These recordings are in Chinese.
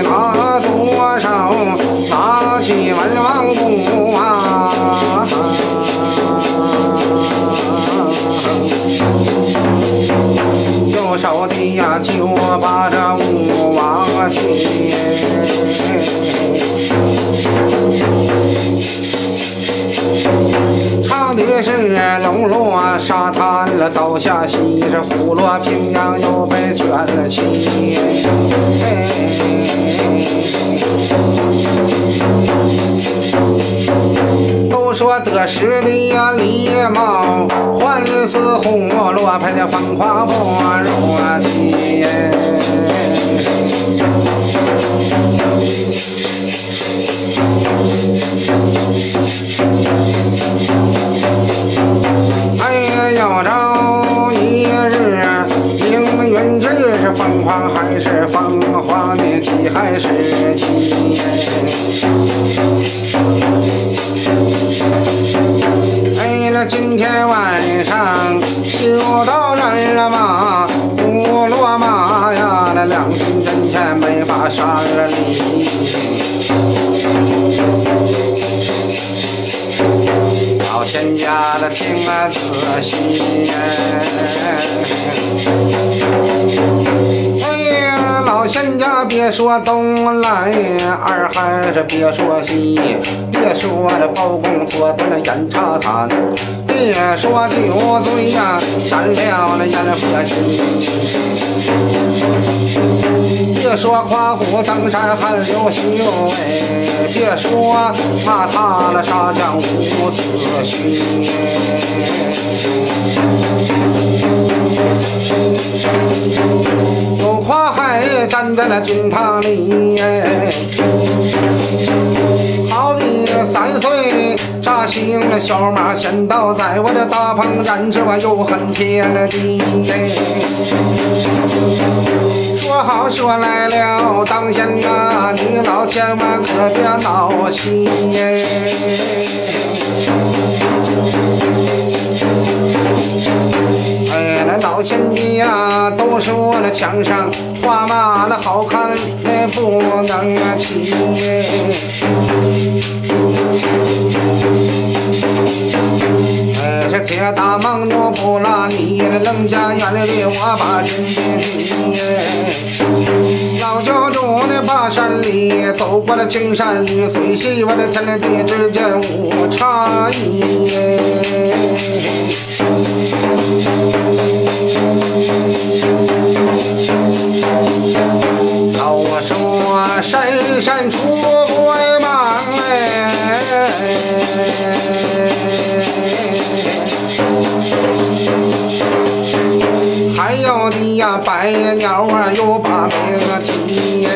拿左手拿起文王鼓啊，右手的呀就把这武王擒。唱的是龙落沙滩了，倒下西；这虎落平阳又被卷了起。时的呀，李茂换似红罗盘的风华不若鸡。哎呀，要着一日凌云志是凤凰还是凤凰的鸡还是鸡？今天晚上又到这儿了嘛，不落马呀，那两军阵前没法杀了你。老仙家的听啊仔细呀，哎呀，老仙家别说东来，二还是别说西，别说这包公做的那眼茶餐，别说酒醉呀，沾了那眼和心。别说夸虎登山还刘秀哎，别说骂他了杀将无子胥。有夸海站在那军堂里哎，行了小马先倒在我这大棚燃着我又恨天地。说好说来了，当先啊，你老千万可别闹气哎，那老千家呀，都说那墙上画马那好看，那不能骑。哎，扔下眼里的我把金提。老教主的把山里走过了青山绿水西，我这天地之间无差异。老说深山出白鸟啊，又把命提。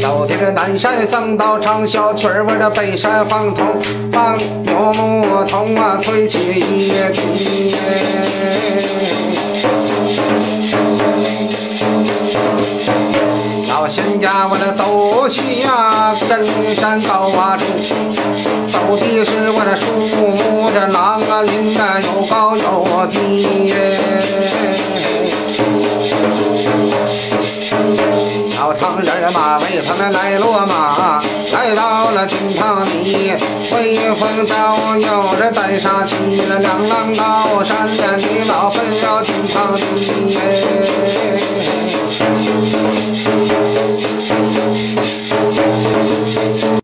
走的这南山僧道唱小曲儿，我这北山放童放牛牧童啊，吹起一笛。老仙家我这走西呀，真山高啊处，走的是我这树木这郎啊林啊，有高有低。老唐人马为他们来落马，来到了金堂里，威风照耀着带杀气，那两浪高山的你老分了军堂里。